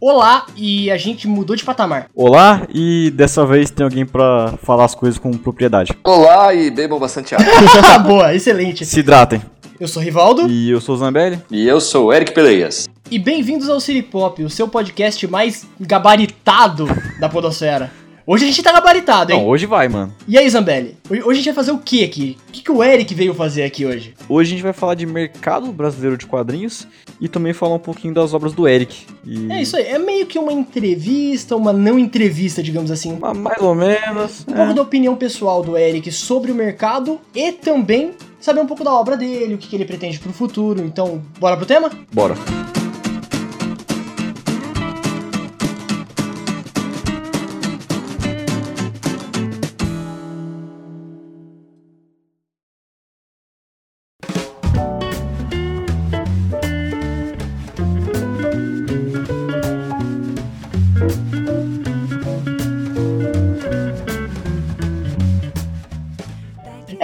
Olá, e a gente mudou de patamar. Olá, e dessa vez tem alguém pra falar as coisas com propriedade. Olá e bebam bastante água. Boa, excelente. Se hidratem. Eu sou o Rivaldo. E eu sou o Zambelli. e eu sou o Eric Peleias. E bem-vindos ao City Pop, o seu podcast mais gabaritado da podosfera. Hoje a gente tá gabaritado, hein? Não, hoje vai, mano. E aí, Zambelli? Hoje a gente vai fazer o que aqui? O que, que o Eric veio fazer aqui hoje? Hoje a gente vai falar de mercado brasileiro de quadrinhos e também falar um pouquinho das obras do Eric. E... É isso aí, é meio que uma entrevista, uma não entrevista, digamos assim. Ah, Mais ou menos. Um pouco é. da opinião pessoal do Eric sobre o mercado e também saber um pouco da obra dele, o que, que ele pretende pro futuro. Então, bora pro tema? Bora.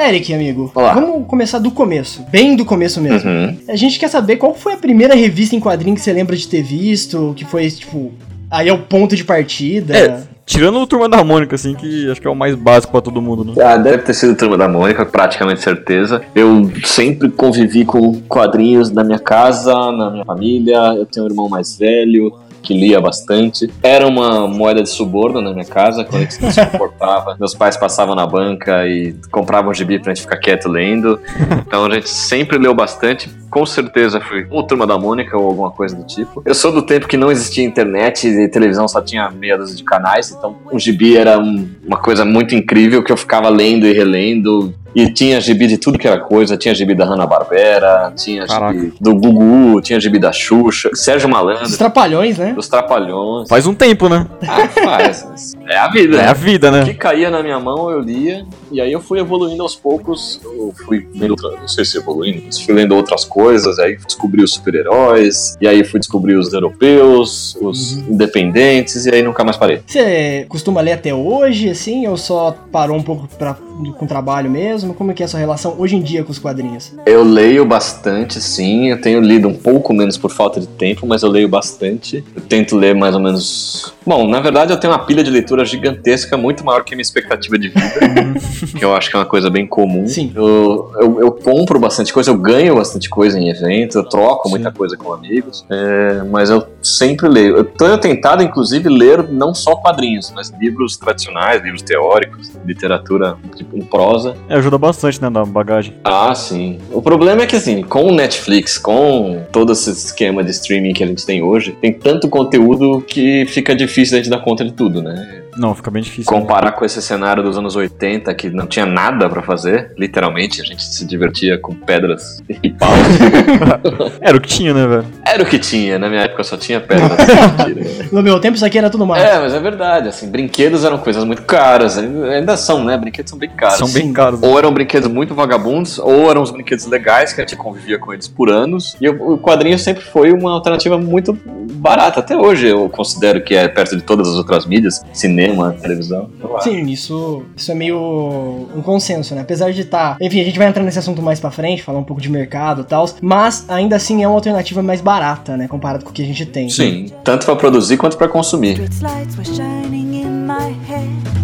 Eric, amigo, Olá. vamos começar do começo, bem do começo mesmo. Uhum. A gente quer saber qual foi a primeira revista em quadrinho que você lembra de ter visto, que foi, tipo, aí é o ponto de partida. É, tirando o Turma da Mônica, assim, que acho que é o mais básico pra todo mundo, né? Ah, deve ter sido Turma da Mônica, praticamente certeza. Eu sempre convivi com quadrinhos na minha casa, na minha família. Eu tenho um irmão mais velho que lia bastante. Era uma moeda de suborno na minha casa, quando a gente se comportava. Meus pais passavam na banca e compravam gibi pra gente ficar quieto lendo. Então a gente sempre leu bastante. Com certeza foi ou Turma da Mônica ou alguma coisa do tipo. Eu sou do tempo que não existia internet e televisão só tinha meia dúzia de canais, então o gibi era um- uma coisa muito incrível que eu ficava lendo e relendo. E tinha gibi de tudo que era coisa, tinha gibi da Hanna-Barbera, tinha Caraca. gibi do Gugu, tinha gibi da Xuxa, Sérgio Os Malandro, trapalhões, né? dos Trapalhões. Faz um tempo, né? Ah, faz. É a vida. É a vida, O né? que caía na minha mão eu lia, e aí eu fui evoluindo aos poucos. Eu fui lendo, outra- não sei se evoluindo, mas fui lendo outras coisas, aí descobri os super-heróis, e aí fui descobrir os europeus, os independentes, e aí nunca mais parei. Você costuma ler até hoje, assim, ou só parou um pouco pra, com trabalho mesmo? Como é que é a sua relação hoje em dia com os quadrinhos? Eu leio bastante, sim. Eu tenho lido um pouco menos por falta de tempo, mas eu leio bastante. Eu tento ler mais ou menos. Bom, na verdade eu tenho uma pilha de leitura gigantesca, muito maior que a minha expectativa de vida, que eu acho que é uma coisa bem comum. Sim. Eu, eu, eu compro bastante coisa, eu ganho bastante coisa em evento, eu troco Sim. muita coisa com amigos, é, mas eu sempre leio. Eu tenho tentado, inclusive, ler não só quadrinhos, mas livros tradicionais, livros teóricos, literatura tipo, em prosa. É, ajuda bastante, né, na bagagem. Ah, sim. O problema é que, assim, com o Netflix, com todo esse esquema de streaming que a gente tem hoje, tem tanto conteúdo que fica difícil a gente dar conta de tudo, né? Não, fica bem difícil. né? Comparar com esse cenário dos anos 80, que não tinha nada pra fazer, literalmente, a gente se divertia com pedras e paus. Era o que tinha, né, velho? Era o que tinha, na minha época só tinha pedras. No meu tempo isso aqui era tudo mais. é, mas é verdade, assim, brinquedos eram coisas muito caras, ainda são, né? Brinquedos são bem caros. São bem caros. né? Ou eram brinquedos muito vagabundos, ou eram os brinquedos legais, que a gente convivia com eles por anos. E o quadrinho sempre foi uma alternativa muito barata. Até hoje eu considero que é perto de todas as outras mídias, cinema, televisão. Eu acho. Sim, isso, isso é meio um consenso, né? Apesar de estar. Enfim, a gente vai entrar nesse assunto mais pra frente, falar um pouco de mercado e tal. Mas ainda assim é uma alternativa mais barata, né? Comparado com o que a gente tem. Sim, tanto pra produzir quanto pra consumir. Street lights were shining in my head.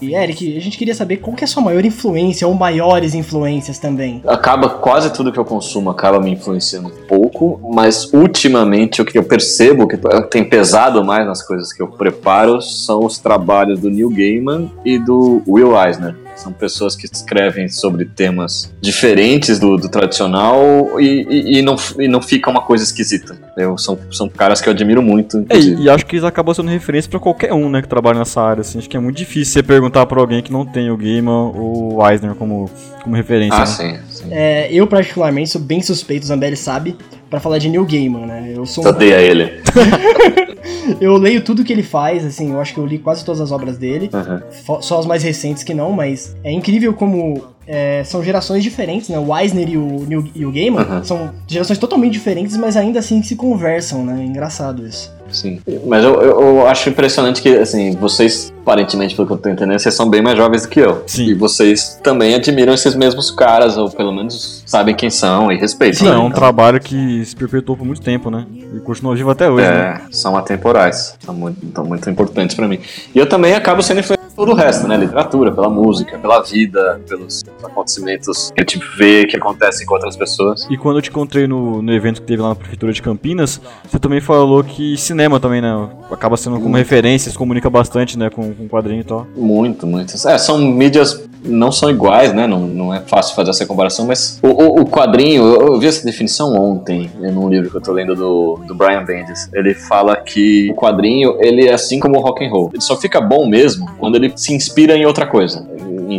E Eric, a gente queria saber qual que é a sua maior influência ou maiores influências também. Acaba quase tudo que eu consumo acaba me influenciando um pouco, mas ultimamente o que eu percebo que tem pesado mais nas coisas que eu preparo são os trabalhos do Neil Gaiman e do Will Eisner. São pessoas que escrevem sobre temas diferentes do, do tradicional e, e- e não, e não fica uma coisa esquisita. Eu, são, são caras que eu admiro muito, É, e, acho que eles acabam sendo referência pra qualquer um, né, que trabalha nessa área, assim. Acho que é muito difícil você perguntar pra alguém que não tem o Gaiman ou o Eisner como, como referência, Ah, né? sim, sim. É, eu, particularmente, sou bem suspeito, o Zambelli sabe, pra falar de Neil Gaiman, né? Eu sou um- odeia ele. Eu leio tudo que ele faz, assim, eu acho que eu li quase todas as obras dele. Uhum. Só as mais recentes que não, mas é incrível como é, são gerações diferentes, né? O Eisner e o, e o Gaiman Uhum. são gerações totalmente diferentes, mas ainda assim se conversam, né? É engraçado isso. Sim. Mas eu, eu, eu acho impressionante que, assim, vocês, aparentemente, pelo que eu tô entendendo, vocês são bem mais jovens do que eu. Sim. E vocês também admiram esses mesmos caras, ou pelo menos sabem quem são e respeitam. Não, né? é um Então, trabalho que se perpetuou por muito tempo, né? E continua vivo até hoje, né? É, são atemporais. São muito, são muito importantes pra mim. E eu também acabo sendo influenciado pelo resto, né? Literatura, pela música, pela vida, pelos acontecimentos que a gente vê que acontecem com outras pessoas. E quando eu te encontrei no, no evento que teve lá na Prefeitura de Campinas, você também falou que cinema também, né? Acaba sendo como referência, se comunica bastante, né? Com, com quadrinho e tal. Muito, muito. É, são mídias não são iguais, né? Não, não é fácil fazer essa comparação, mas o, o, o quadrinho, eu, eu vi essa definição ontem, né, num livro que eu tô lendo do, do Brian Bendis. Ele fala que o quadrinho, ele é assim como o rock and roll. Ele só fica bom mesmo quando ele se inspira em outra coisa.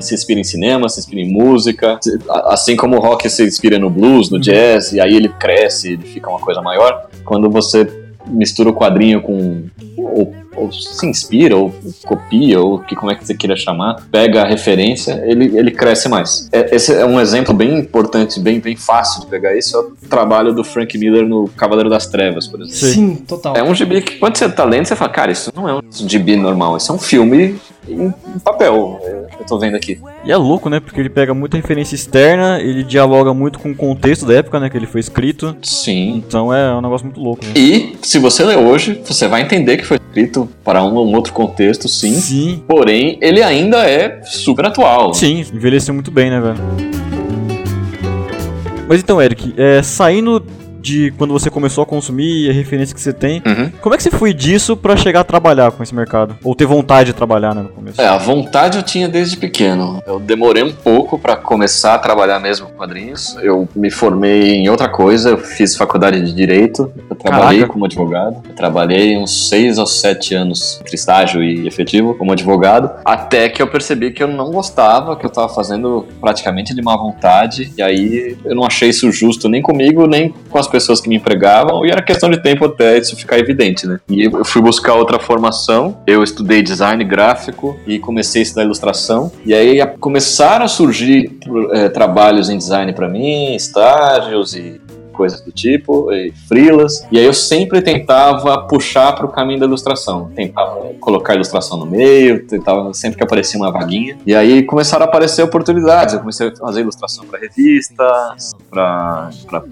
Se inspira em cinema, se inspira em música, assim como o rock se inspira no blues, no jazz, e aí ele cresce, ele fica uma coisa maior. Quando você mistura o quadrinho com ou, ou se inspira, ou copia, ou que como é que você queira chamar, pega a referência, ele, ele cresce mais. É- esse é um exemplo bem importante, bem, bem fácil de pegar isso, é o trabalho do Frank Miller no Cavaleiro das Trevas, por exemplo. Sim. Total. É um gibi que quando você tá lendo, você fala, cara, isso não é um gibi normal, isso é um filme em, em papel. é, Eu tô vendo aqui. E é louco, né? Porque ele pega muita referência externa, ele dialoga muito com o contexto da época, né? Que ele foi escrito. Sim. Então é um negócio muito louco, né? E se você ler hoje, você vai entender que foi escrito para um, um outro contexto, sim. Sim. Porém, ele ainda é super atual. Sim, envelheceu muito bem, né, velho? Mas então, Eric, é, saindo de quando você começou a consumir e a referência que você tem, Uhum. como é que você foi disso pra chegar a trabalhar com esse mercado? Ou ter vontade de trabalhar, né, no começo? É, a vontade eu tinha desde pequeno. Eu demorei um pouco para começar a trabalhar mesmo com quadrinhos. Eu me formei em outra coisa, eu fiz faculdade de direito, eu trabalhei Caraca. como advogado. Eu trabalhei uns seis ou sete anos entre estágio e efetivo como advogado, até que eu percebi que eu não gostava, que eu tava fazendo praticamente de má vontade, e aí eu não achei isso justo nem comigo, nem com as pessoas que me empregavam, e era questão de tempo até isso ficar evidente, né? E eu fui buscar outra formação, eu estudei design gráfico e comecei a estudar ilustração, e aí começaram a surgir eh, trabalhos em design para mim, estágios e coisas do tipo, e freelas, e aí eu sempre tentava puxar para o caminho da ilustração, tentava colocar a ilustração no meio, tentava sempre que aparecia uma vaguinha, e aí começaram a aparecer oportunidades, eu comecei a fazer ilustração para revistas, para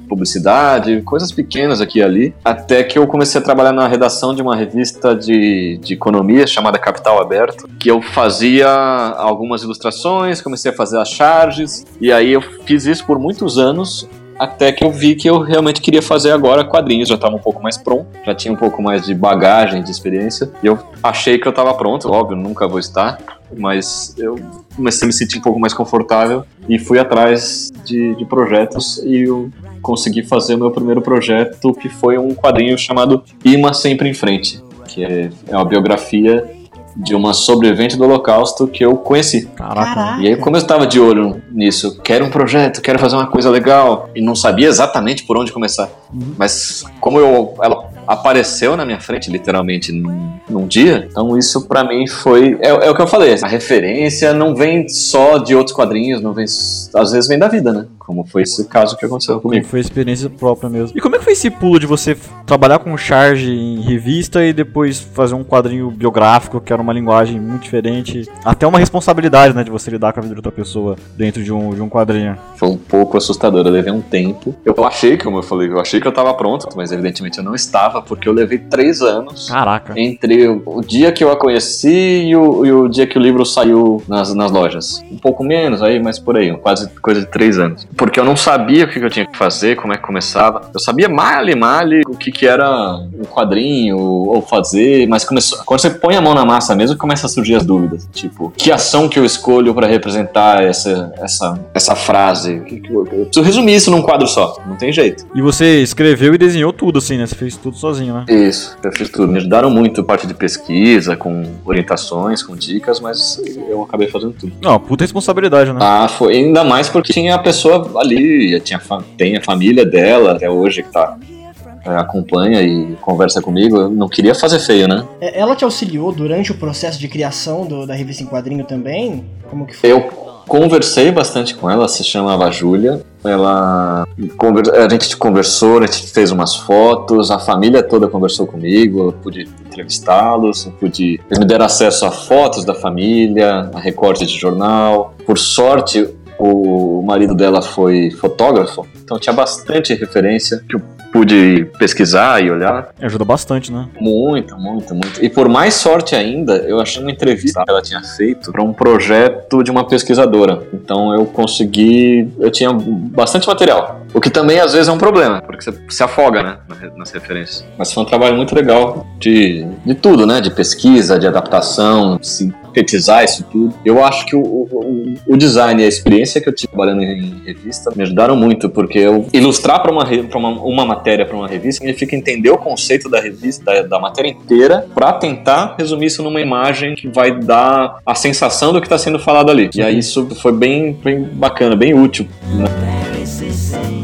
publicidade, coisas pequenas aqui e ali, até que eu comecei a trabalhar na redação de uma revista de, de economia chamada Capital Aberto, que eu fazia algumas ilustrações, comecei a fazer as charges, e aí eu fiz isso por muitos anos, até que eu vi que eu realmente queria fazer agora quadrinhos, já estava um pouco mais pronto, já tinha um pouco mais de bagagem, de experiência, e eu achei que eu estava pronto, óbvio, nunca vou estar, mas eu comecei a me sentir um pouco mais confortável e fui atrás de, de projetos e eu consegui fazer o meu primeiro projeto, que foi um quadrinho chamado Ima Sempre em Frente, que é, é uma biografia de uma sobrevivente do Holocausto que eu conheci. Caraca. E aí, como eu estava de olho nisso, quero um projeto, quero fazer uma coisa legal, e não sabia exatamente por onde começar. Mas como eu, ela apareceu na minha frente, literalmente, num, num dia, então isso pra mim foi. É, é o que eu falei, a referência não vem só de outros quadrinhos, não vem. Às vezes vem da vida, né? Como foi esse caso que aconteceu Como comigo. foi a experiência própria mesmo. E como é que foi esse pulo de você trabalhar com charge em revista e depois fazer um quadrinho biográfico, que era uma linguagem muito diferente? Até uma responsabilidade, né, de você lidar com a vida de outra pessoa dentro de um, de um quadrinho. Foi um pouco assustador, eu levei um tempo. Eu achei, como eu falei, eu achei que eu tava pronto, mas evidentemente eu não estava, porque eu levei três anos Caraca. entre o, o dia que eu a conheci e o, e o dia que o livro saiu nas, nas lojas. Um pouco menos aí, mas por aí, quase coisa de três anos. Porque eu não sabia o que eu tinha que fazer, como é que começava. Eu sabia male, male o que, que era um quadrinho ou fazer, mas começou. Quando você põe a mão na massa mesmo, começa a surgir as dúvidas. Tipo, que ação que eu escolho pra representar essa, essa, essa frase? Eu preciso resumir isso num quadro só, não tem jeito. E você escreveu e desenhou tudo, assim, né? Você fez tudo sozinho, né? Isso, eu fiz tudo. Me ajudaram muito parte de pesquisa, com orientações, com dicas, mas eu acabei fazendo tudo. Não, puta responsabilidade, né? Ah, foi ainda mais porque tinha a pessoa ali, tinha, tem a família dela até hoje que tá. é, acompanha e conversa comigo, eu não queria fazer feio, né? É, Ela te auxiliou durante o processo de criação do- da revista em quadrinho também? Como que foi? Eu conversei bastante com ela, se chamava Júlia. Ela a gente conversou, a gente fez umas fotos, a família toda conversou comigo, eu pude entrevistá-los, pude eles me deram acesso a fotos da família, a recorte de jornal. Por sorte, o marido dela foi fotógrafo, então tinha bastante referência que eu pude pesquisar e olhar. Ajuda bastante, né? Muito, muito, muito. E por mais sorte ainda, eu achei uma entrevista que ela tinha feito para um projeto de uma pesquisadora. Então eu consegui. Eu tinha bastante material. O que também às vezes é um problema, porque você se afoga, né? na- Nas referências. Mas foi um trabalho muito legal de, de tudo, né? De pesquisa, de adaptação, sintetizar isso tudo. Eu acho que o, o, o design e a experiência que eu tive trabalhando em revista me ajudaram muito, porque eu ilustrar para uma, uma, uma matéria para uma revista significa entender o conceito da revista, da, da matéria inteira, para tentar resumir isso numa imagem que vai dar a sensação do que está sendo falado ali. E aí isso foi bem, bem bacana, bem útil. Paris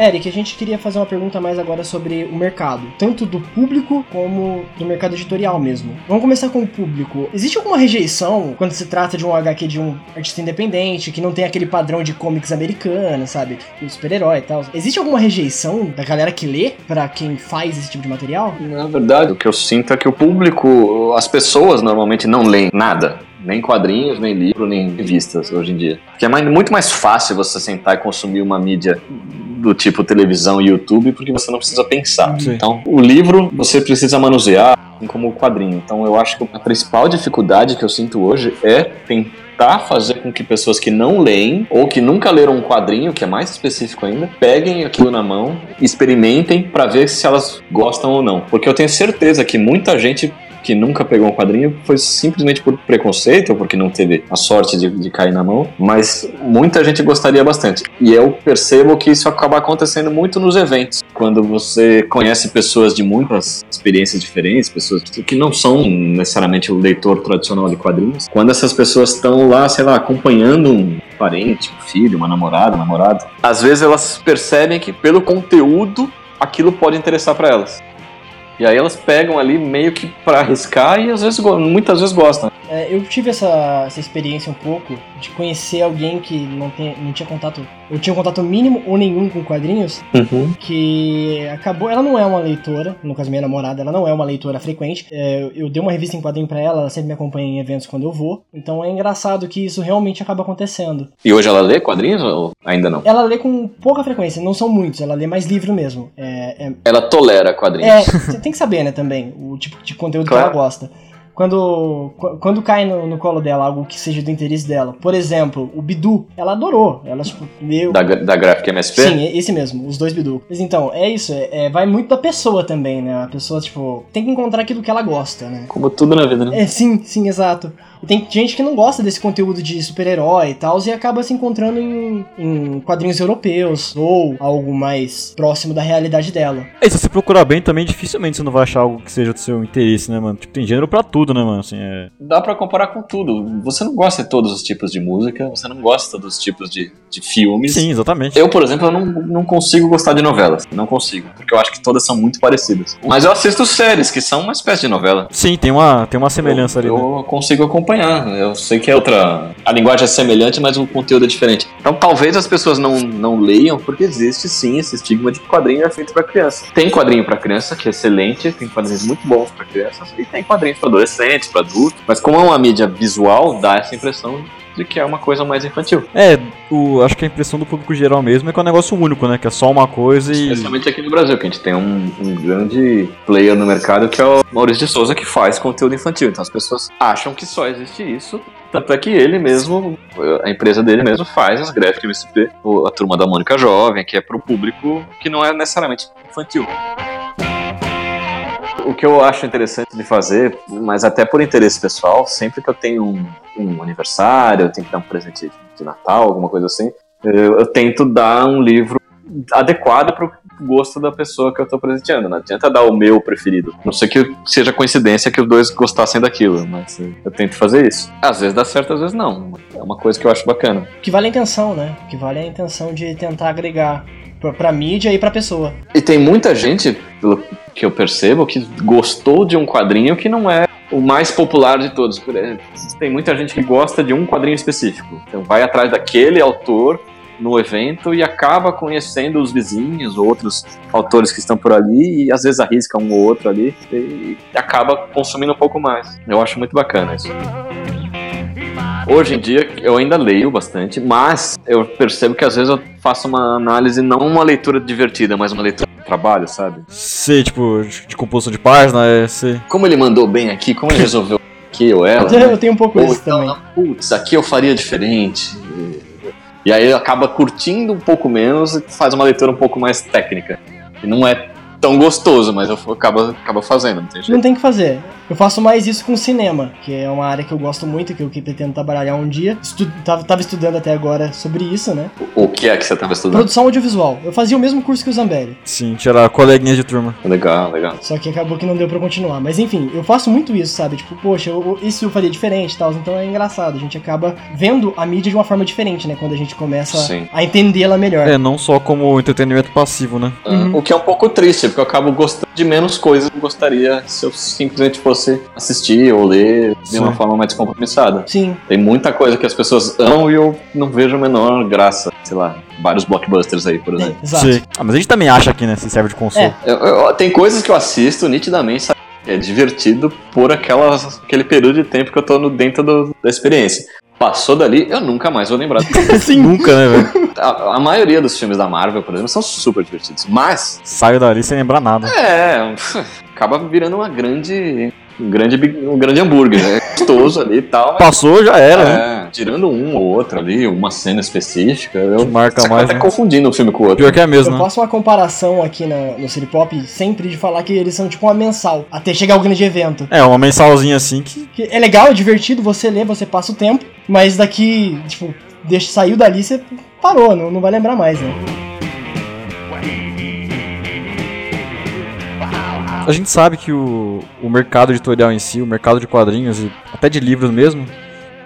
Eric, a gente queria fazer uma pergunta mais agora sobre o mercado, tanto do público como do mercado editorial mesmo. Vamos começar com o público. Existe alguma rejeição quando se trata de um HQ de um artista independente, que não tem aquele padrão de comics americano, sabe? O super-herói e tal. Existe alguma rejeição da galera que lê pra quem faz esse tipo de material? Na verdade, o que eu sinto é que o público, as pessoas normalmente não leem nada. Nem quadrinhos, nem livro, nem revistas hoje em dia. Porque é mais- muito mais fácil você sentar e consumir uma mídia do tipo televisão e YouTube, porque você não precisa pensar. Sim. Então, o livro você precisa manusear, assim como o quadrinho. Então, eu acho que a principal dificuldade que eu sinto hoje é tentar fazer com que pessoas que não leem ou que nunca leram um quadrinho, que é mais específico ainda, peguem aquilo na mão, experimentem pra ver se elas gostam ou não. Porque eu tenho certeza que muita gente que nunca pegou um quadrinho foi simplesmente por preconceito ou porque não teve a sorte de, de cair na mão, mas muita gente gostaria bastante. E eu percebo que isso acaba acontecendo muito nos eventos, quando você conhece pessoas de muitas experiências diferentes, pessoas que não são necessariamente o leitor tradicional de quadrinhos. Quando essas pessoas estão lá, sei lá, acompanhando um parente, um filho, uma namorada, um namorado, às vezes elas percebem que pelo conteúdo aquilo pode interessar para elas. E aí elas pegam ali meio que pra arriscar e às vezes, muitas vezes gostam. É, eu tive essa, essa experiência um pouco de conhecer alguém que não, tem, não tinha contato, ou tinha um contato mínimo ou nenhum com quadrinhos, que acabou. Ela não é uma leitora, no caso minha namorada, ela não é uma leitora frequente. É, eu, eu dei uma revista em quadrinho pra ela, ela sempre me acompanha em eventos quando eu vou. Então é engraçado que isso realmente acaba acontecendo. E hoje ela lê quadrinhos ou ainda não? Ela lê com pouca frequência, não são muitos, ela lê mais livro mesmo. É, é, Ela tolera quadrinhos. é, você tem que saber, né, também, o tipo de conteúdo Claro. que ela gosta. Quando, qu- quando cai no, no colo dela algo que seja do interesse dela, por exemplo, o Bidu, ela adorou. Ela, tipo, leu. Da, da Graphic MSP? Sim, esse mesmo, os dois Bidu. Mas então, é isso, é, é- vai muito da pessoa também, né? A pessoa, tipo, tem que encontrar aquilo que ela gosta, né? Como tudo na vida, né? É, sim, sim, exato. E tem gente que não gosta desse conteúdo de super-herói e tal, e acaba se encontrando em, em quadrinhos europeus, ou algo mais próximo da realidade dela. E se você procurar bem também, dificilmente você não vai achar algo que seja do seu interesse, né, mano? Tipo, tem gênero pra tudo, né, mano? Assim, é... Dá pra comparar com tudo. Você não gosta de todos os tipos de música, você não gosta dos tipos de, de filmes. Sim, exatamente. Eu, por exemplo, eu não, não consigo gostar de novelas. Não consigo, porque eu acho que todas são muito parecidas. Mas eu assisto séries, que são uma espécie de novela. Sim, tem uma, tem uma semelhança eu, ali, né? Eu consigo acompanhar. Eu sei que é outra. A linguagem é semelhante, mas o conteúdo é diferente. Então talvez as pessoas não, não leiam, porque existe sim esse estigma de que quadrinho é feito pra criança. Tem quadrinho pra criança, que é excelente, tem quadrinhos muito bons pra crianças, e tem quadrinhos pra adolescentes, pra adultos. Mas como é uma mídia visual, dá essa impressão de que é uma coisa mais infantil. É, o, acho que a impressão do público geral mesmo é que é um negócio único, né? Que é só uma coisa e. Especialmente aqui no Brasil, que a gente tem um, um grande player no mercado que é o Maurício de Souza, que faz conteúdo infantil. Então as pessoas acham que só existe isso. Tanto é que ele mesmo, a empresa dele mesmo, faz as Graphic MSP, o- a turma da Mônica Jovem, que é pro público que não é necessariamente infantil. O que eu acho interessante de fazer, mas até por interesse pessoal, sempre que eu tenho um, um aniversário, eu tenho que dar um presente de Natal, alguma coisa assim, eu, eu tento dar um livro adequado para o gosto da pessoa que eu tô presenteando. Não adianta dar o meu preferido. Não sei que seja coincidência que os dois gostassem daquilo, mas eu tento fazer isso. Às vezes dá certo, às vezes não. É uma coisa que eu acho bacana. Que vale a intenção, né? Que vale a intenção de tentar agregar pra, pra mídia e pra pessoa. E tem muita gente, pelo que eu percebo, que gostou de um quadrinho que não é o mais popular de todos. Tem muita gente que gosta de um quadrinho específico. Então vai atrás daquele autor no evento e acaba conhecendo os vizinhos, outros autores que estão por ali e às vezes arrisca um ou outro ali e acaba consumindo um pouco mais. Eu acho muito bacana isso. Hoje em dia eu ainda leio bastante, mas eu percebo que às vezes eu faço uma análise, não uma leitura divertida, mas uma leitura de trabalho, sabe? Sei, tipo, de composição de página, é, sei. Como ele mandou bem aqui, como ele resolveu aqui ou ela. Eu né? tenho um pouco Ou isso então, também. putz, aqui eu faria diferente. E aí acaba curtindo um pouco menos e faz uma leitura um pouco mais técnica. E não é tão gostoso, mas eu acabo, acabo fazendo, não tem jeito. Não tem o que fazer. Eu faço mais isso com cinema, que é uma área que eu gosto muito, que eu que pretendo trabalhar um dia. Estu tava, tava estudando até agora sobre isso, né? O que é que você estava estudando? Produção audiovisual. Eu fazia o mesmo curso que o Zambelli. Sim, tirar coleguinhas de turma. Legal, legal. Só que acabou que não deu pra continuar. Mas enfim, eu faço muito isso, sabe? Tipo, poxa, eu, eu- isso eu faria diferente e tal. Então é engraçado. A gente acaba vendo a mídia de uma forma diferente, né? Quando a gente começa Sim. a entendê-la melhor. É, não só como entretenimento passivo, né? Uhum. O que é um pouco triste, porque eu acabo gostando de menos coisas que eu gostaria se eu simplesmente fosse assistir ou ler de uma Sim. forma mais descompromissada. Sim, Tem muita coisa que as pessoas amam e eu não vejo a menor graça. Sei lá, vários blockbusters aí, por é, exemplo. exato. Sei. Ah, mas a gente também acha aqui, né, se serve de consolo. É. Eu- eu- tem coisas que eu assisto nitidamente, sabe? É divertido por aquela, aquele período de tempo que eu tô no, dentro do- da experiência. Passou dali, eu nunca mais vou lembrar. Sim. Nunca, né, velho? a, a maioria dos filmes da Marvel, por exemplo, são super divertidos. Mas, Saio dali sem lembrar nada. é. acaba virando uma grande. Um grande, um grande hambúrguer. É gostoso ali e tal. Passou, já era, né? É, tirando um ou outro ali, uma cena específica, eu marca mais, até né? confundindo um filme com o outro. Pior que é mesmo, Eu né? faço uma comparação aqui na- no City Pop sempre de falar que eles são tipo uma mensal, até chegar o grande evento. É, uma mensalzinha assim que. Que é legal, é divertido, você lê, você passa o tempo, mas daqui, tipo, deixa, saiu dali, você parou, não, não vai lembrar mais, né? A gente sabe que o, o mercado editorial em si, o mercado de quadrinhos e até de livros mesmo,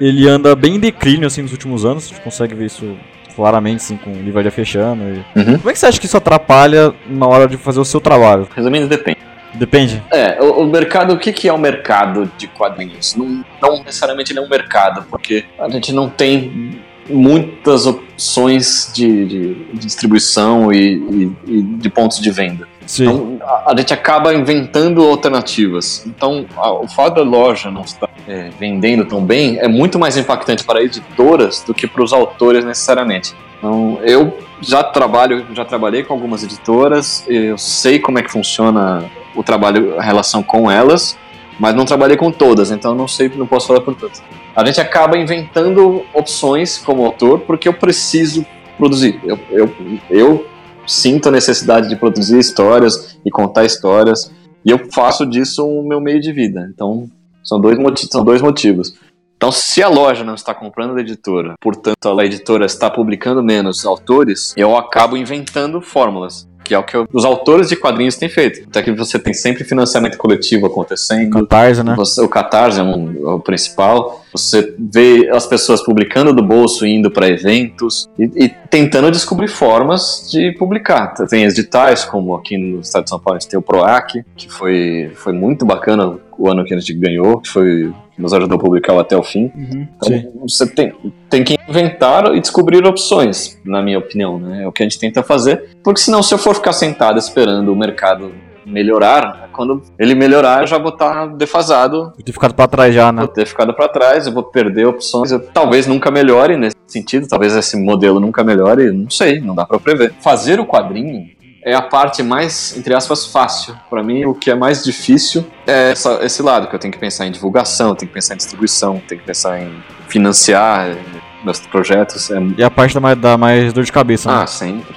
ele anda bem em declínio assim nos últimos anos. A gente consegue ver isso claramente assim com livraria fechando. e- Uhum. Como é que você acha que isso atrapalha na hora de fazer o seu trabalho? Resumindo, depende. Depende. É, o, o mercado, o que, que é o mercado de quadrinhos? Não, não necessariamente ele é um mercado, porque a gente não tem muitas opções de, de- de distribuição e, e- e de pontos de venda. Sim. Então, a, a gente acaba inventando alternativas. Então, a- o fato da loja não estar é, vendendo tão bem é muito mais impactante para editoras do que para os autores necessariamente. Então, eu já trabalho, já trabalhei com algumas editoras, eu sei como é que funciona o trabalho, a relação com elas, mas não trabalhei com todas, então não sei, não posso falar por todas. A gente acaba inventando opções como autor porque eu preciso produzir. Eu, eu, eu sinto a necessidade de produzir histórias e contar histórias, e eu faço disso o meu meio de vida. Então, são dois, são dois motivos. Então, se a loja não está comprando da editora, portanto, a editora está publicando menos autores, eu acabo inventando fórmulas. Que é o que os autores de quadrinhos têm feito. Até que você tem sempre financiamento coletivo acontecendo. Catarse, né? Você- o Catarse é, um- é o principal. Você vê as pessoas publicando do bolso, indo para eventos e, e tentando descobrir formas de publicar. Tem editais, como aqui no estado de São Paulo a gente tem o PROAC, que foi, foi muito bacana o ano que a gente ganhou, que foi nos ajudou a publicar até o fim. Uhum. Então, Sim. você tem, tem que inventar e descobrir opções, na minha opinião, né? É o que a gente tenta fazer. Porque senão, se eu for ficar sentado esperando o mercado melhorar, quando ele melhorar, eu já vou estar defasado, Eu ter ficado pra trás já, né? vou ter ficado para trás, eu vou perder opções. Eu, talvez nunca melhore nesse sentido, talvez esse modelo nunca melhore, não sei, não dá para prever. Fazer o quadrinho é a parte mais, entre aspas, fácil. Para mim, o que é mais difícil é essa- esse lado, que eu tenho que pensar em divulgação, tenho que pensar em distribuição, tenho que pensar em financiar meus projetos. É... E a parte da mais, da mais dor de cabeça, né? Ah, sempre?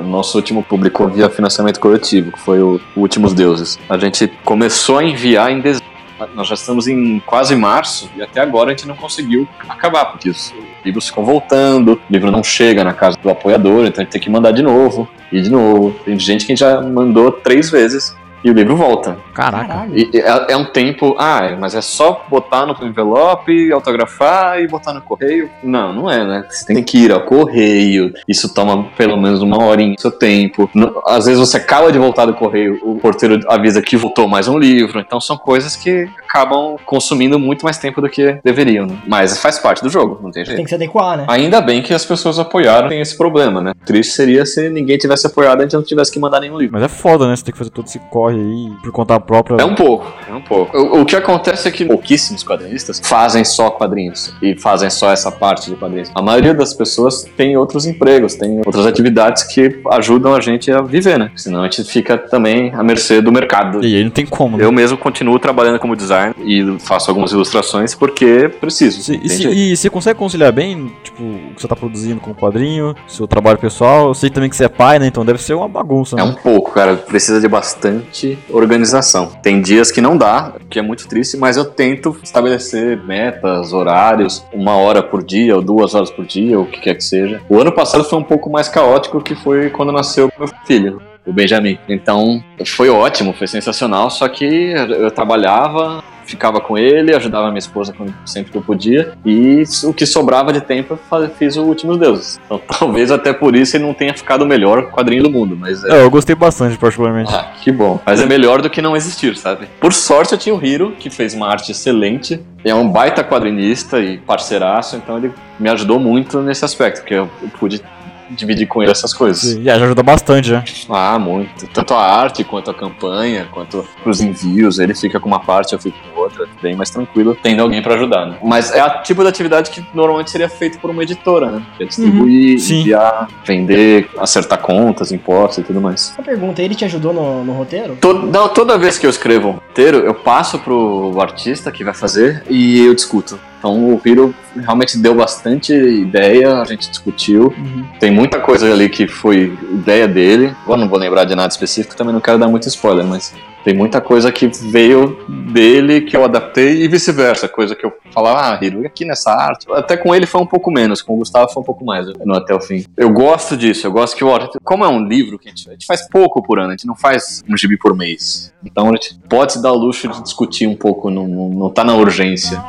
O nosso último publicou via financiamento coletivo, que foi o Últimos Deuses. A gente começou a enviar em dezembro. Nós já estamos em quase março e até agora a gente não conseguiu acabar, porque os livros ficam voltando, o livro não chega na casa do apoiador, então a gente tem que mandar de novo e de novo. Tem gente que já mandou três vezes e o livro volta. Caraca. Caralho. E é, é um tempo, ah, mas é só botar no envelope, autografar e botar no correio? Não, não é, né? Você tem que ir ao correio, isso toma pelo menos uma horinha do seu tempo. Às vezes você acaba de voltar do correio, o porteiro avisa que voltou mais um livro, então são coisas que acabam consumindo muito mais tempo do que deveriam, né? Mas faz parte do jogo, não tem jeito. Tem que se adequar, né? Ainda bem que as pessoas apoiaram, tem esse problema, né? Triste seria se ninguém tivesse apoiado e a gente não tivesse que mandar nenhum livro. Mas é foda, né? Você tem que fazer todo esse corre aí por conta própria. É um pouco, um pouco. O, o que acontece é que pouquíssimos quadrinistas fazem só quadrinhos e fazem só essa parte de quadrinhos. A maioria das pessoas tem outros empregos, tem outras atividades que ajudam a gente a viver, né? Senão a gente fica também à mercê do mercado. E aí não tem como, né? Eu mesmo continuo trabalhando como designer e faço algumas ilustrações porque preciso. Se- e, se, e você consegue conciliar bem, tipo, o que você tá produzindo com o quadrinho, seu trabalho pessoal? Eu sei também que você é pai, né? Então deve ser uma bagunça, né? É um pouco, cara. Precisa de bastante organização. Tem dias que não dá, que é muito triste, mas eu tento estabelecer metas, horários, uma hora por dia ou duas horas por dia, ou o que quer que seja. O ano passado foi um pouco mais caótico, que foi quando nasceu meu filho. O Benjamin. Então, foi ótimo, foi sensacional. Só que eu trabalhava, ficava com ele, ajudava minha esposa quando- sempre que eu podia. E o que sobrava de tempo eu fa- fiz o Últimos Deuses. Então, talvez até por isso ele não tenha ficado o melhor quadrinho do mundo. Mas é, É, eu gostei bastante, particularmente. ah, que bom. Mas é melhor do que não existir, sabe? Por sorte eu tinha o Hiro, que fez uma arte excelente. É um baita quadrinista e parceiraço, então ele me ajudou muito nesse aspecto, porque eu pude dividir com ele essas coisas. E, já ajuda bastante já. Ah, muito. Tanto a arte, quanto a campanha, quanto os envios. Ele fica com uma parte, eu fico com outra. Bem mais tranquilo, tendo alguém pra ajudar, né? Mas é o tipo de atividade que normalmente seria feito por uma editora, né? Que é distribuir, Sim. enviar, vender, acertar contas, impostos e tudo mais. Uma pergunta, ele te ajudou no, no roteiro? To- não, toda vez que eu escrevo um roteiro, eu passo pro artista que vai fazer e eu discuto. Então o Hiro realmente deu bastante ideia, a gente discutiu. Uhum. Tem muita coisa ali que foi ideia dele. Agora não vou lembrar de nada específico, também não quero dar muito spoiler, mas tem muita coisa que veio dele que eu adaptei e vice-versa. Coisa que eu falava, ah, Hiro, aqui nessa arte. Até com ele foi um pouco menos, com o Gustavo foi um pouco mais no até o fim. Eu gosto disso, eu gosto que o como é um livro que a gente, a gente faz pouco por ano, a gente não faz um gibi por mês. Então a gente pode se dar o luxo de discutir um pouco, não, não, não tá na urgência.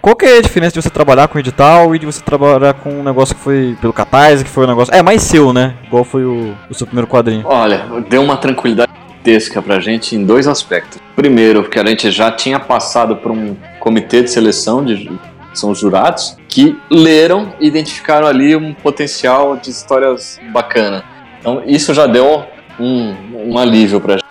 Qual que é a diferença de você trabalhar com edital e de você trabalhar com um negócio que foi pelo Catarse, que foi um negócio... É, mais seu, né? Igual foi o, o seu primeiro quadrinho. Olha, deu uma tranquilidade gigantesca pra gente em dois aspectos. Primeiro, porque a gente já tinha passado por um comitê de seleção, de, são os jurados, que leram e identificaram ali um potencial de histórias bacana. Então, isso já deu um, um alívio pra gente.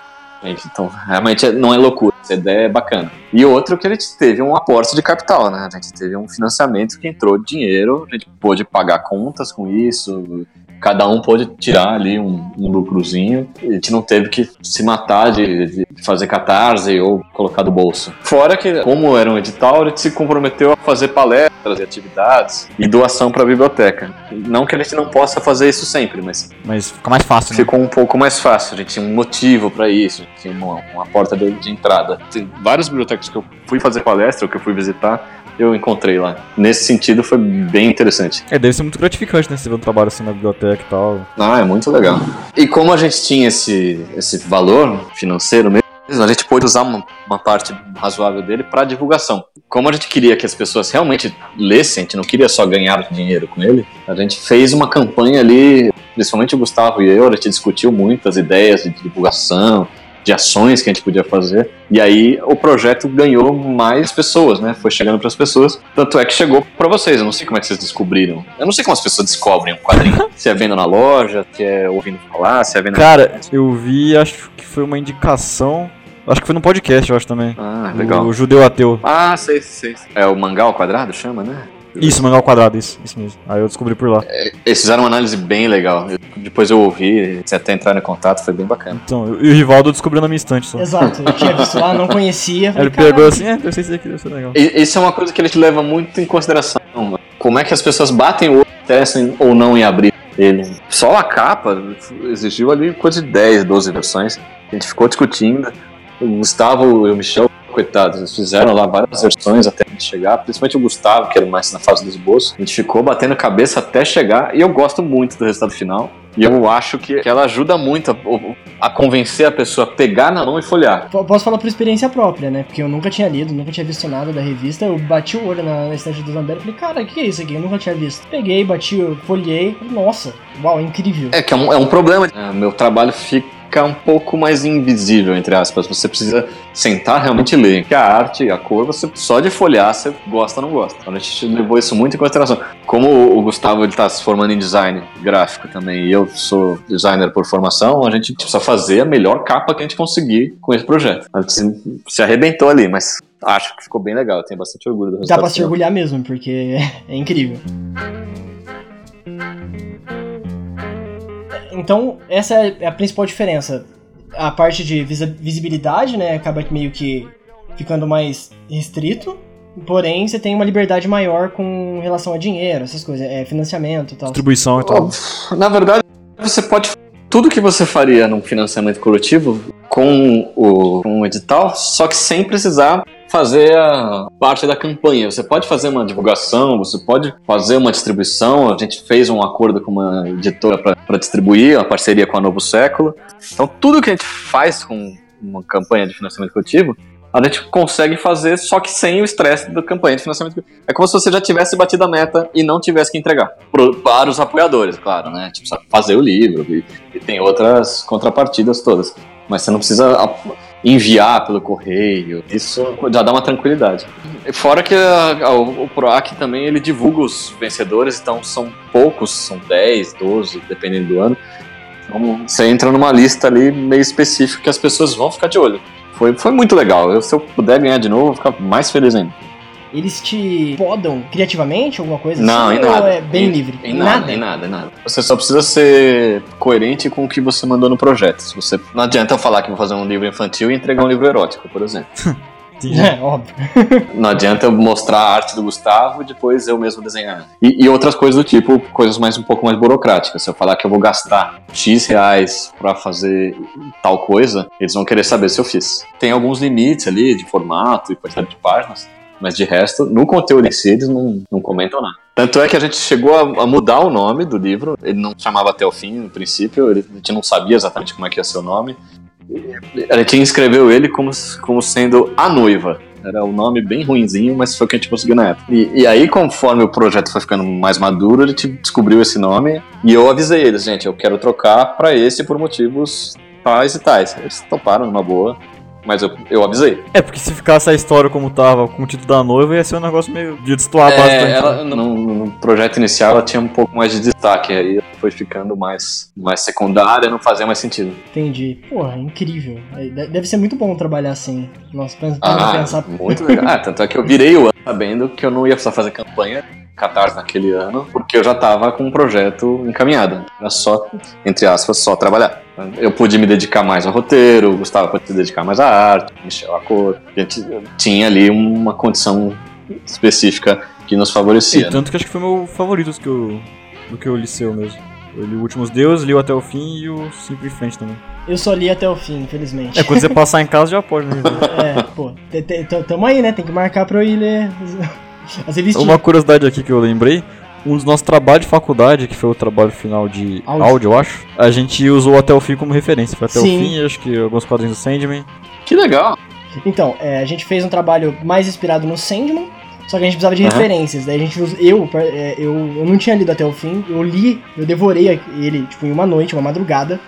Então, realmente é- não é loucura, essa ideia é bacana. E outro que a gente teve um aporte de capital, né? A gente teve um financiamento que entrou dinheiro, a gente pôde pagar contas com isso, cada um pôde tirar ali um, um lucrozinho. E a gente não teve que se matar de, de fazer catarse ou colocar do bolso. Fora que, como era um edital, a gente se comprometeu a fazer palestras e atividades e doação para a biblioteca. Não que a gente não possa fazer isso sempre, mas Mas fica mais fácil, né? ficou um pouco mais fácil. A gente tinha um motivo para isso, a gente tinha uma, uma porta de, de entrada. Tem várias bibliotecas que eu fui fazer palestra, ou que eu fui visitar, eu encontrei lá. Nesse sentido, foi bem interessante. É, deve ser muito gratificante, né? Você ver um trabalho assim na biblioteca e tal. Ah, é muito legal. E como a gente tinha esse, esse valor financeiro mesmo, a gente pôde usar uma, uma parte razoável dele para divulgação. Como a gente queria que as pessoas realmente lessem, a gente não queria só ganhar dinheiro com ele, a gente fez uma campanha ali, principalmente o Gustavo e eu, a gente discutiu muitas ideias de divulgação, de ações que a gente podia fazer. E aí o projeto ganhou mais pessoas, né? Foi chegando para as pessoas. Tanto é que chegou para vocês. Eu não sei como é que vocês descobriram. Eu não sei como as pessoas descobrem um quadrinho. se é vendo na loja, se é ouvindo falar, se é vendo. Cara, eu vi, acho que foi uma indicação. Acho que foi no podcast, eu acho também. Ah, legal. O Judeu Ateu. Ah, sei, sei. sei. É o mangá ao quadrado, chama, né? Isso, mangá ao quadrado, isso, isso mesmo. Aí eu descobri por lá. Eles fizeram uma análise bem legal. Eu- depois eu ouvi, se até entrar em contato, foi bem bacana. Então, e o Rivaldo descobriu na minha estante só. Exato, eu tinha visto lá, não conhecia. Falei, ele pegou "Caralho, assim, é, deve ser esse daqui, deve ser legal. E- Isso é uma coisa que ele te leva muito em consideração. mano. Como é que as pessoas batem o olho, testem ou não em abrir ele. Só a capa exigiu ali coisa de 10, 12 versões. A gente ficou discutindo. O Gustavo e o Michel, coitados, eles fizeram lá várias versões até a gente chegar. Principalmente o Gustavo, que era mais na fase do esboço. A gente ficou batendo cabeça até chegar. E eu gosto muito do resultado final. E eu acho que, que ela ajuda muito a, a convencer a pessoa a pegar na mão e folhear. Po- Posso falar por experiência própria, né? Porque eu nunca tinha lido, nunca tinha visto nada da revista. Eu bati o olho na, na estante do Zambelli e falei, cara, o que é isso aqui? Eu nunca tinha visto. Peguei, bati, folhei. Nossa, uau, é incrível. É que é um, é um problema. É, meu trabalho fica um pouco mais invisível, entre aspas. Você precisa sentar realmente e ler. Que a arte, a cor, você só de folhear, você gosta ou não gosta. Então a gente levou isso muito em consideração. Como o Gustavo está se formando em design gráfico também, e eu sou designer por formação, a gente precisa fazer a melhor capa que a gente conseguir com esse projeto. A gente se, arrebentou ali, mas acho que ficou bem legal. Eu tenho bastante orgulho do Dá resultado. pra se orgulhar mesmo, porque é incrível. Então, essa é a principal diferença. A parte de visibilidade, né, acaba meio que ficando mais restrito. Porém, você tem uma liberdade maior com relação a dinheiro, essas coisas, é, financiamento e tal. Distribuição e tal. Na verdade, você pode. Tudo que você faria num financiamento coletivo com o, com o edital, só que sem precisar fazer a parte da campanha. Você pode fazer uma divulgação, você pode fazer uma distribuição. A gente fez um acordo com uma editora para distribuir, uma parceria com a Novo Século. Então, tudo que a gente faz com uma campanha de financiamento coletivo, a gente consegue fazer, só que sem o estresse da campanha de financiamento. É como se você já tivesse batido a meta e não tivesse que entregar. Pro- para os apoiadores, claro, né? Tipo, fazer o livro e, e tem outras contrapartidas todas. Mas você não precisa enviar pelo correio. Isso já dá uma tranquilidade. Fora que a- a- o PROAC também ele divulga os vencedores, então são poucos, são 10, 12, dependendo do ano. Então você entra numa lista ali meio específica que as pessoas vão ficar de olho. Foi, foi muito legal. Eu, se eu puder ganhar de novo, eu vou ficar mais feliz ainda. Eles te podam criativamente, alguma coisa Não, assim? em nada. Ou é bem Em- livre? Em nada, em nada, em nada. Você só precisa ser coerente com o que você mandou no projeto. Se você não adianta eu falar que vou fazer um livro infantil e entregar um livro erótico, por exemplo. É, óbvio. Não adianta eu mostrar a arte do Gustavo e depois eu mesmo desenhar. E, e outras coisas do tipo, coisas mais um pouco mais burocráticas. Se eu falar que eu vou gastar X reais pra fazer tal coisa, eles vão querer saber se eu fiz. Tem alguns limites ali de formato e quantidade de páginas, mas de resto, no conteúdo em si, eles não, não comentam nada. Tanto é que a gente chegou a, a mudar o nome do livro, ele não chamava até o fim no princípio, ele- a gente não sabia exatamente como é que ia ser o nome. A gente inscreveu ele como, como sendo a noiva. Era um nome bem ruinzinho, mas foi o que a gente conseguiu na época. E, e aí, conforme o projeto foi ficando mais maduro, a gente descobriu esse nome. E eu avisei eles, gente, eu quero trocar pra esse por motivos tais e tais. Eles toparam numa boa, mas eu, eu avisei. É, porque se ficasse a história como tava, com o título da noiva, ia ser um negócio meio de destoar É, bastante. ela, no, no projeto inicial ela tinha um pouco mais de destaque, aí foi ficando mais, mais secundária, não fazia mais sentido. Entendi. Porra, incrível. É, de- Deve ser muito bom trabalhar assim. Nossa, pra, pra Ah, pensar. muito legal. Ah, tanto é que eu virei o ano sabendo que eu não ia precisar fazer campanha Catarse naquele ano, porque eu já tava com um projeto encaminhado. Era só, entre aspas, só trabalhar. Eu pude me dedicar mais ao roteiro, o Gustavo pôde se dedicar mais à arte, Michel à cor. A gente tinha ali uma condição específica que nos E favorecia. né? tanto que acho que foi meu favorito do que eu, do que eu li seu mesmo. Eu li o Últimos Deus, li o Até o Fim e o Sempre em Frente também. Eu só li até o fim, infelizmente. É, quando você passar em casa já pode, né? É, pô, tamo aí, né? Tem que marcar pra eu ir ler as- as revistinhas. Uma curiosidade aqui que eu lembrei. Um dos nossos trabalhos de faculdade, que foi o trabalho final de Áudio. áudio, eu acho, a gente usou Até o Fim como referência. Foi Até Sim. o Fim, acho que alguns quadrinhos do Sandman. Que legal. Então, é, a gente fez um trabalho mais inspirado no Sandman, só que a gente precisava de Aham. referências. Daí a gente eu, é, eu, eu não tinha lido até o fim, eu li, eu devorei ele, tipo, em uma noite, uma madrugada.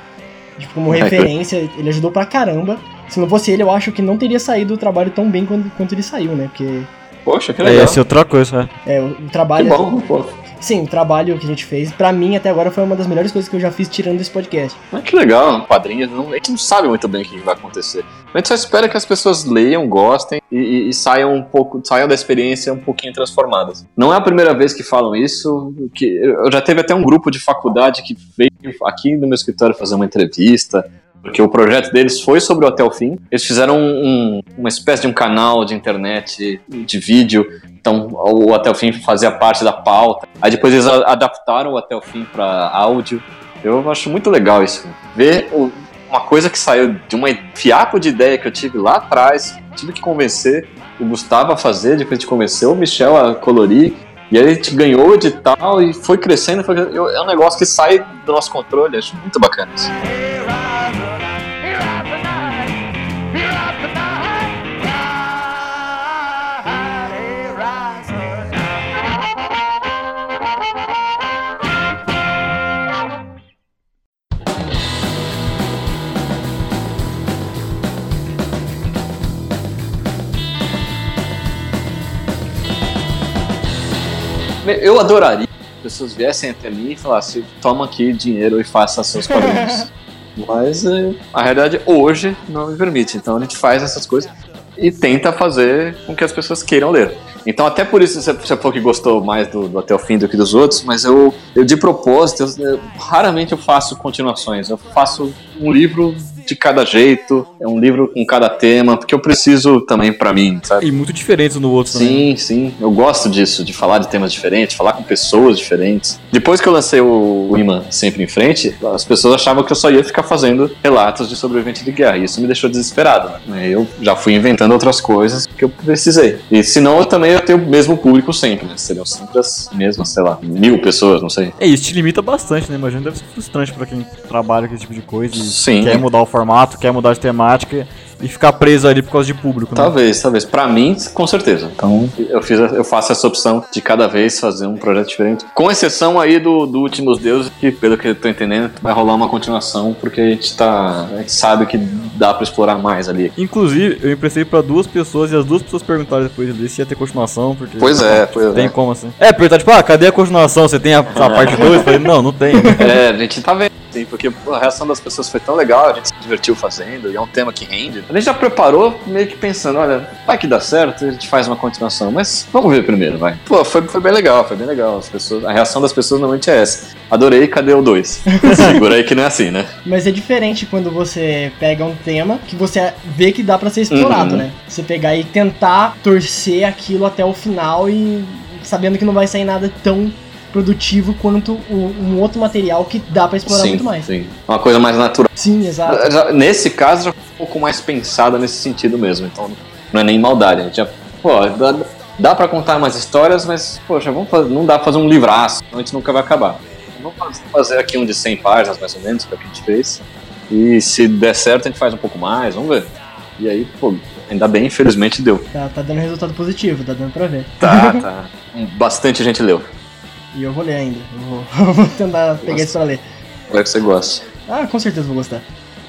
Tipo, como referência, ele ajudou pra caramba. Se não fosse ele, eu acho que não teria saído o trabalho tão bem quanto, quanto ele saiu, né? Porque Poxa, que É, legal. essa é outra coisa, é. é, o, o Que trabalho. bom, pô. sim, o trabalho que a gente fez, pra mim até agora foi uma das melhores coisas que eu já fiz tirando esse podcast. Mas que legal, quadrinhos, não, a gente não sabe muito bem o que vai acontecer. A gente só espera que as pessoas leiam, gostem e, e- e saiam um pouco, saiam da experiência um pouquinho transformadas. Não é a primeira vez que falam isso, que eu já teve até um grupo de faculdade que veio aqui no meu escritório fazer uma entrevista, porque o projeto deles foi sobre o Até o Fim. Eles fizeram um- um- uma espécie de um canal de internet, de vídeo, então o Até o Fim fazia parte da pauta. Aí depois eles adaptaram o Até o Fim para áudio. Eu acho muito legal isso. Ver uma coisa que saiu de uma fiapo de ideia que eu tive lá atrás, tive que convencer o Gustavo a fazer, depois a gente convenceu o Michel a colorir. E aí a gente ganhou o edital e foi crescendo. Foi... É um negócio que sai do nosso controle. Acho muito bacana isso. Eu adoraria que as pessoas viessem até mim e falassem: toma aqui dinheiro e faça seus quadrinhos. Mas é, a realidade hoje não me permite. Então a gente faz essas coisas e tenta fazer com que as pessoas queiram ler. Então, até por isso você você falou que gostou mais do, do Até o Fim do que dos outros, mas eu, eu de propósito, eu- eu- raramente eu faço continuações. Eu faço um livro de cada jeito, é um livro com cada tema, porque eu preciso também pra mim, sabe? E muito diferentes um do outro também. Sim, sim. Eu gosto disso, de falar de temas diferentes, falar com pessoas diferentes. Depois que eu lancei o, Imã Sempre em Frente, as pessoas achavam que eu só ia ficar fazendo relatos de sobrevivente de guerra. E isso me deixou desesperado, né? Eu já fui inventando outras coisas que eu precisei. E senão eu também ia ter o mesmo público sempre, né? Seriam sempre as mesmas, sei lá, mil pessoas, não sei. É, isso te limita bastante, né? Imagina deve ser frustrante pra quem trabalha com esse tipo de coisa e Sim. quer mudar o formato, quer mudar de temática e ficar preso ali por causa de público, né? Talvez, talvez. Pra mim, com certeza. Então, eu, fiz, eu faço essa opção de cada vez fazer um projeto diferente. Com exceção aí do, do Últimos Deuses, que pelo que eu tô entendendo, vai rolar uma continuação, porque a gente tá. A gente sabe que dá pra explorar mais ali. Inclusive, eu emprestei pra duas pessoas e as duas pessoas perguntaram depois de se ia ter continuação, porque. Pois é, pois Tem é. como assim? É, perguntar, tipo, ah, cadê a continuação? Você tem a, a parte 2? Eu falei, não, não tem. É, a gente tá vendo, porque pô, a reação das pessoas foi tão legal, a gente se divertiu fazendo, e é um tema que rende. A gente já preparou meio que pensando, olha, vai que dá certo, a gente faz uma continuação, mas vamos ver primeiro, vai. Pô, foi, foi bem legal, foi bem legal. As pessoas, a reação das pessoas normalmente é essa. Adorei, cadê o 2? Segura aí que não é assim, né? Mas é diferente quando você pega um tema que você vê que dá pra ser explorado, Uhum. né? Você pegar e tentar torcer aquilo até o final e sabendo que não vai sair nada tão produtivo quanto o- um outro material que dá pra explorar sim, muito mais. sim. Uma coisa mais natural. Sim, exato. Nesse caso, já foi um pouco mais pensada nesse sentido mesmo. Então, não é nem maldade. A gente já, pô, dá, dá pra contar mais histórias, mas, poxa, vamos fazer, não dá pra fazer um livraço, senão a gente nunca vai acabar. Vamos faz- fazer aqui um de 100 páginas, mais ou menos, que é o que a gente fez. E se der certo, a gente faz um pouco mais, vamos ver. E aí, pô, ainda bem, infelizmente deu. Tá, tá dando resultado positivo, tá dando pra ver. Tá, tá. Bastante gente leu. E eu vou ler ainda. Eu vou, vou tentar pegar isso pra ler. Espero que você goste. Ah, com certeza vou gostar.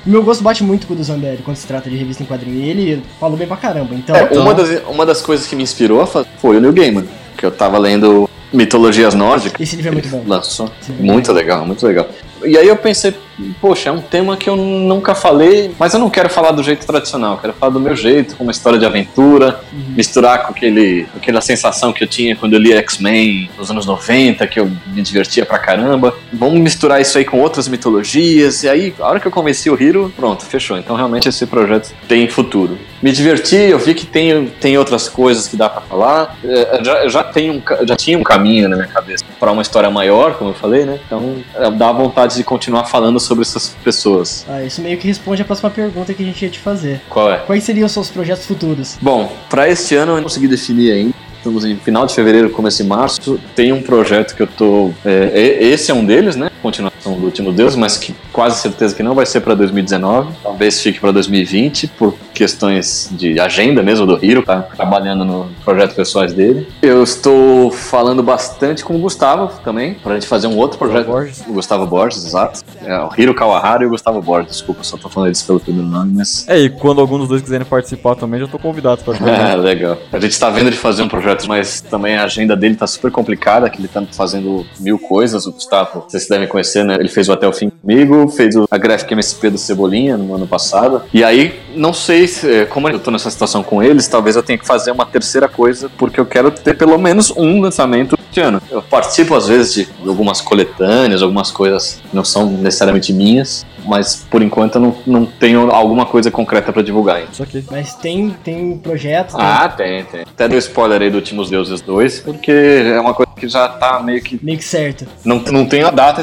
O meu gosto bate muito com o do Zambelli quando se trata de revista em quadrinho. E ele falou bem pra caramba, então. É, uma das, uma das coisas que me inspirou a fazer foi o New Gaiman, que eu tava lendo Mitologias Nórdicas. Esse livro é muito bom. Lançou. Muito legal, muito legal. E aí eu pensei, poxa, é um tema que eu nunca falei, mas eu não quero falar do jeito tradicional, quero falar do meu jeito, com uma história de aventura, misturar com aquele, aquela sensação que eu tinha quando eu lia X-Men nos anos 90, que eu me divertia pra caramba. Vamos misturar isso aí com outras mitologias, e aí, a hora que eu convenci o Hiro, pronto, fechou. Então realmente esse projeto tem futuro. Me diverti, eu vi que tem, tem outras coisas que dá pra falar. É, Eu já, eu já, tenho um, já tinha um caminho na minha cabeça pra uma história maior, como eu falei, né? Então é, dá vontade de continuar falando sobre essas pessoas. Ah, isso meio que responde a próxima pergunta que a gente ia te fazer. Qual é? Quais seriam os seus projetos futuros? Bom, para este ano eu não consegui definir ainda. Estamos em final de fevereiro, começo de março. Tem um projeto que eu tô. é, e- esse é um deles, né? Continuação do Último Deus, mas que quase certeza que não vai ser para 2019. Talvez fique para 2020, por questões de agenda mesmo do Hiro, tá trabalhando no projeto pessoais dele. Eu estou falando bastante com o Gustavo também, para a gente fazer um outro projeto. Borges. O Gustavo Borges, exato. É, o Hiro Kawahara e o Gustavo Borges. Desculpa, só tô falando eles pelo primeiro nome, mas. É, e quando algum dos dois quiserem participar também, já tô convidado pra É, legal. A gente tá vendo ele fazer um projeto, mas também a agenda dele tá super complicada, que ele tá fazendo mil coisas. O Gustavo, vocês devem conhecer, né? Ele fez o Até o Fim comigo, fez a Graphic MSP do Cebolinha no ano passado. E aí, não sei se, como eu tô nessa situação com eles, talvez eu tenha que fazer uma terceira coisa, porque eu quero ter pelo menos um lançamento este ano. Eu participo às vezes de algumas coletâneas, algumas coisas que não são necessariamente minhas, mas por enquanto eu não, não tenho alguma coisa concreta pra divulgar ainda. Isso aqui. Mas tem, tem projetos. tem- Ah, tem, tem. Até deu spoiler aí do Últimos Deuses 2, porque é uma coisa que já tá meio que. Meio que certo. Não, não tem a data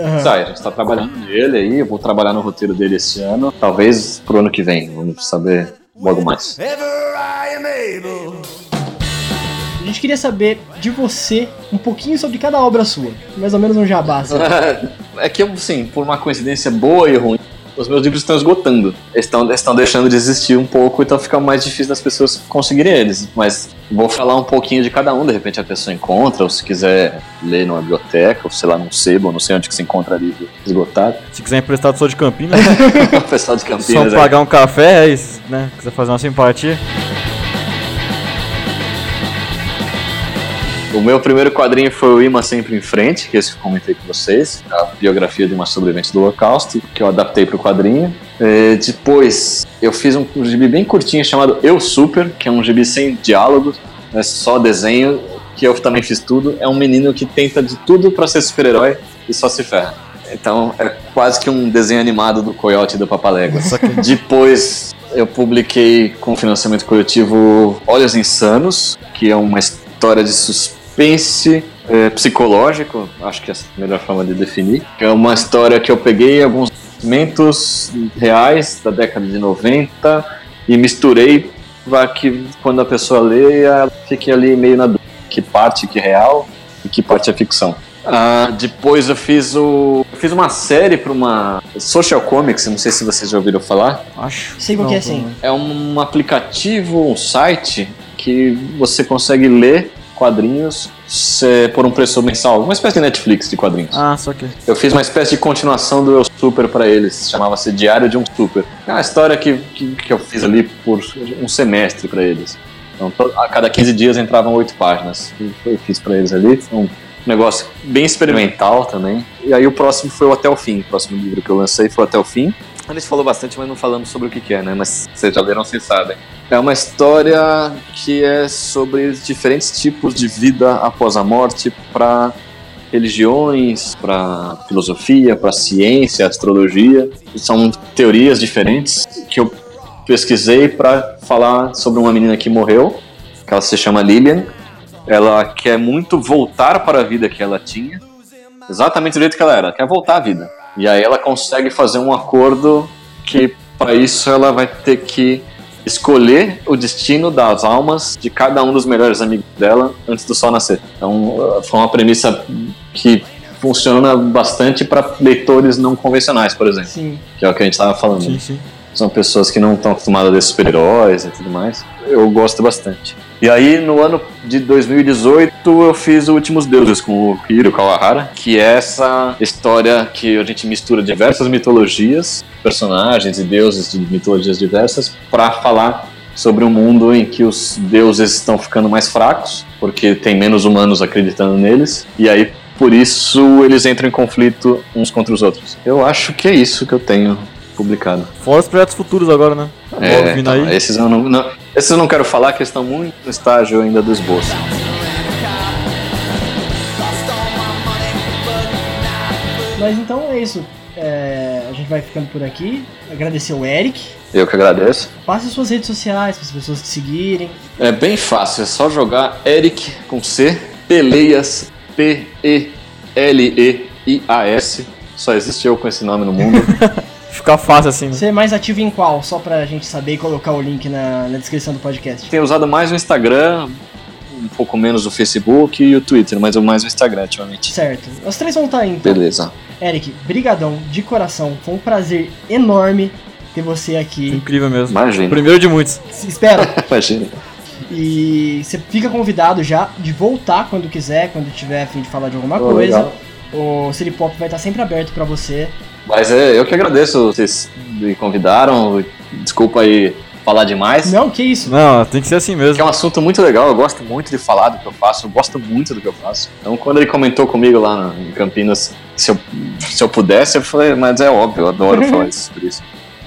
Aham. sai, a gente tá trabalhando nele aí, eu vou trabalhar no roteiro dele esse ano, talvez pro ano que vem, vamos saber logo mais. Ever I am able. A gente queria saber de você um pouquinho sobre cada obra sua. Mais ou menos um jabá. assim. É que, assim, por uma coincidência boa e ruim, os meus livros estão esgotando. Eles estão, estão deixando de existir um pouco, então fica mais difícil das pessoas conseguirem eles. Mas vou falar um pouquinho de cada um, de repente a pessoa encontra, ou se quiser ler numa biblioteca, ou sei lá, num sebo, não sei onde que se encontra livro esgotado. Se quiser emprestar sou de Campinas, o pessoal de só Campinas. é. pagar um café, é isso, né? Quiser fazer uma simpatia. O meu primeiro quadrinho foi o Ima Sempre em Frente, que esse que eu comentei com vocês, a biografia de uma sobrevivente do Holocausto, que eu adaptei para o quadrinho. É, depois, eu fiz um, um gibi bem curtinho chamado Eu Super, que é um gibi sem diálogo, é só desenho, que eu também fiz tudo. É um menino que tenta de tudo para ser super-herói e só se ferra. Então, é quase que um desenho animado do Coyote e do que Depois eu publiquei com financiamento coletivo Olhos Insanos, que é uma história de suspense é, psicológico, acho que é a melhor forma de definir. É uma história que eu peguei alguns momentos reais da década de 90 e misturei para que quando a pessoa lê, ela fique ali meio na dúvida que parte que é real e que parte é ficção. Ah, depois eu fiz o eu fiz uma série para uma Social Comics, não sei se vocês já ouviram falar. acho. Sei qual que é, Não, sim. É um aplicativo, um site que você consegue ler quadrinhos por um preço mensal, uma espécie de Netflix de quadrinhos. Ah, só que. Eu fiz uma espécie de continuação do Eu Super para eles, chamava-se Diário de um Super. É uma história que, que, que eu fiz ali por um semestre para eles. Então, a cada 15 dias entravam oito páginas. Eu fiz para eles ali. Foi um negócio bem experimental também. E aí o próximo foi o Até o Fim. O próximo livro que eu lancei foi o Até o Fim. A gente falou bastante, mas não falamos sobre o que, que é, né? Mas vocês já leram, vocês sabem. É uma história que é sobre diferentes tipos de vida após a morte para religiões, para filosofia, para ciência, astrologia. São teorias diferentes que eu pesquisei para falar sobre uma menina que morreu, que ela se chama Lilian. Ela quer muito voltar para a vida que ela tinha, exatamente do jeito que ela era, quer voltar à vida. E aí ela consegue fazer um acordo que para isso ela vai ter que escolher o destino das almas de cada um dos melhores amigos dela antes do sol nascer. Então, foi uma premissa que funciona bastante para leitores não convencionais, por exemplo, Sim. que é o que a gente estava falando. Sim, sim. São pessoas que não estão acostumadas a ler super-heróis e tudo mais. Eu gosto bastante. E aí, no ano de 2018, eu fiz o Últimos Deuses com o Hiro Kawahara, que é essa história que a gente mistura diversas mitologias, personagens e deuses de mitologias diversas, para falar sobre um mundo em que os deuses estão ficando mais fracos, porque tem menos humanos acreditando neles, e aí por isso eles entram em conflito uns contra os outros. Eu acho que é isso que eu tenho publicado. Fora os projetos futuros agora, né? Logo É, vindo então, aí. esses, eu não, não- esses eu não quero falar, que estão muito no estágio ainda do esboço. Mas então é isso. É, a gente vai ficando por aqui. Agradecer o Eric. Eu que agradeço. Passe suas redes sociais para as pessoas te seguirem. É bem fácil, é só jogar Eric com C, Peleias, P-E-L-E-I-A-S. Só existe eu com esse nome no mundo. Ficar fácil assim, né? Você é mais ativo em qual? Só pra gente saber e colocar o link na, na descrição do podcast. Tenho usado mais o Instagram, um pouco menos o Facebook e o Twitter, mas eu mais o Instagram ultimamente. Certo. Os três vão estar aí, então. Beleza. Eric, brigadão, de coração. Foi um prazer enorme ter você aqui. Incrível mesmo. Imagina. Primeiro de muitos. Espero. Imagina. E você fica convidado já de voltar quando quiser, quando tiver a fim de falar de alguma Pô, coisa. legal. o City Pop vai estar sempre aberto pra você. Mas é, eu que agradeço, vocês me convidaram. Desculpa aí falar demais. Não, que isso? Não, tem que ser assim Que é mesmo. um assunto muito legal, eu gosto muito de falar do que eu faço, eu gosto muito do que eu faço. Então, quando ele comentou comigo lá em Campinas, se eu, se eu pudesse, eu falei, mas é óbvio, eu adoro falar isso, por isso.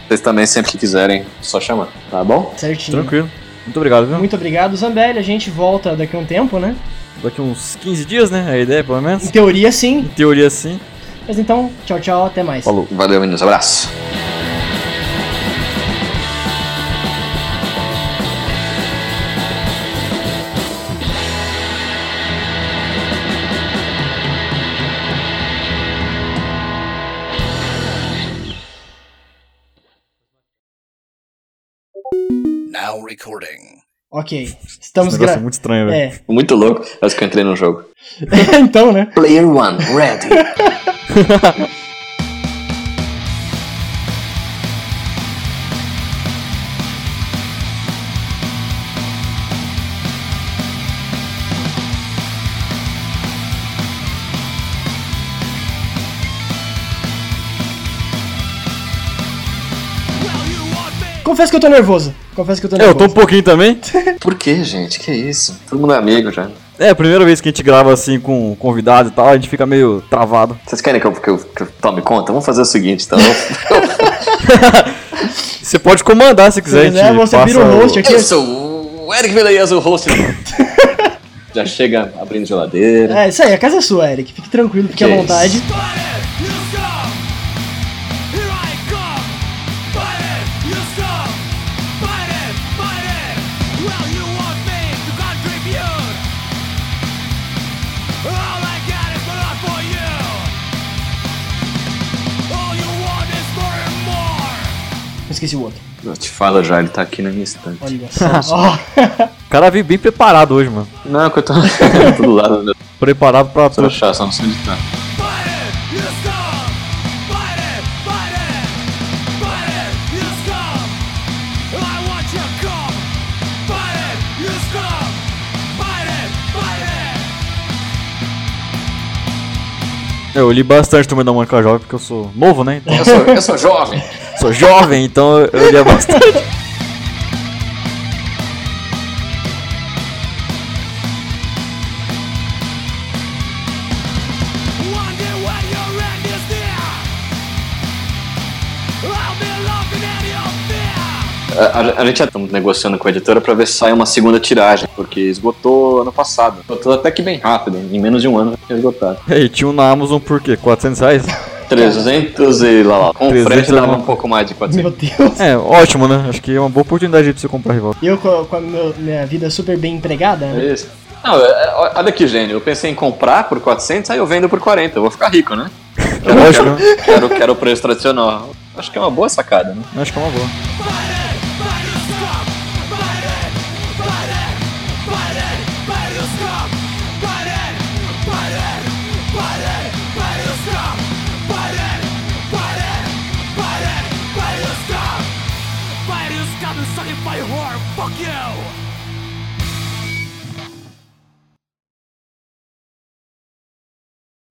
Vocês também, sempre que quiserem, só chamar, tá bom? Certinho. Tranquilo. Muito obrigado, viu? Muito obrigado, Zambelli. A gente volta daqui a um tempo, né? Daqui uns 15 dias, né? É a ideia, pelo menos. Em teoria, sim. Em teoria, sim. Mas então, tchau, tchau. Até mais. Falou. Valeu, meninos, abraço. Now recording. Ok. Estamos negócio é muito estranho, velho. É. Muito louco, parece que eu entrei no jogo. então, né? Player one, ready. Confesso que eu tô nervoso. Confesso que eu tô É, eu nervoso. tô um pouquinho também. Por que, gente? Que isso? Todo mundo é amigo já. É, a primeira vez que a gente grava assim com convidado e tal, a gente fica meio travado. Vocês querem que eu, que eu- que eu tome conta? Vamos fazer o seguinte, então. Você pode comandar se quiser. Gente você vira o host aqui. eu sou o Eric Veleias, o host. já chega abrindo geladeira. É, isso aí, a casa é sua, Eric. Fique tranquilo, fique à vontade. isso. Esqueci o outro. Eu te falo já, ele tá aqui na minha estante. Olha só. O cara veio bem preparado hoje, mano. Não, que eu tô tô do lado do Preparado pra. Só achar, só não sei onde tá. Eu li bastante Turma da Mônica Jovem porque eu sou novo, né? Então, Eu sou, eu sou jovem. Sou jovem, então eu- lia bastante. A, a- gente já tá negociando com a editora pra ver se sai uma segunda tiragem, porque esgotou ano passado. Esgotou até que bem rápido, em menos de um ano tinha esgotado. E tinha um na Amazon por quê? 400 reais? 300 e lá lá. Com 300 frete dava é um pouco mais de 400. Meu Deus. É, ótimo, né? Acho que é uma boa oportunidade pra você comprar rival. Eu com a, meu- minha vida super bem empregada, né? É isso. Não, é- é- olha que gênio. Eu pensei em comprar por 400, aí eu vendo por 40. Eu vou ficar rico, né? Quero, Lógico, quero, quero, quero o preço tradicional. Acho que é uma boa sacada, né? Acho que é uma boa.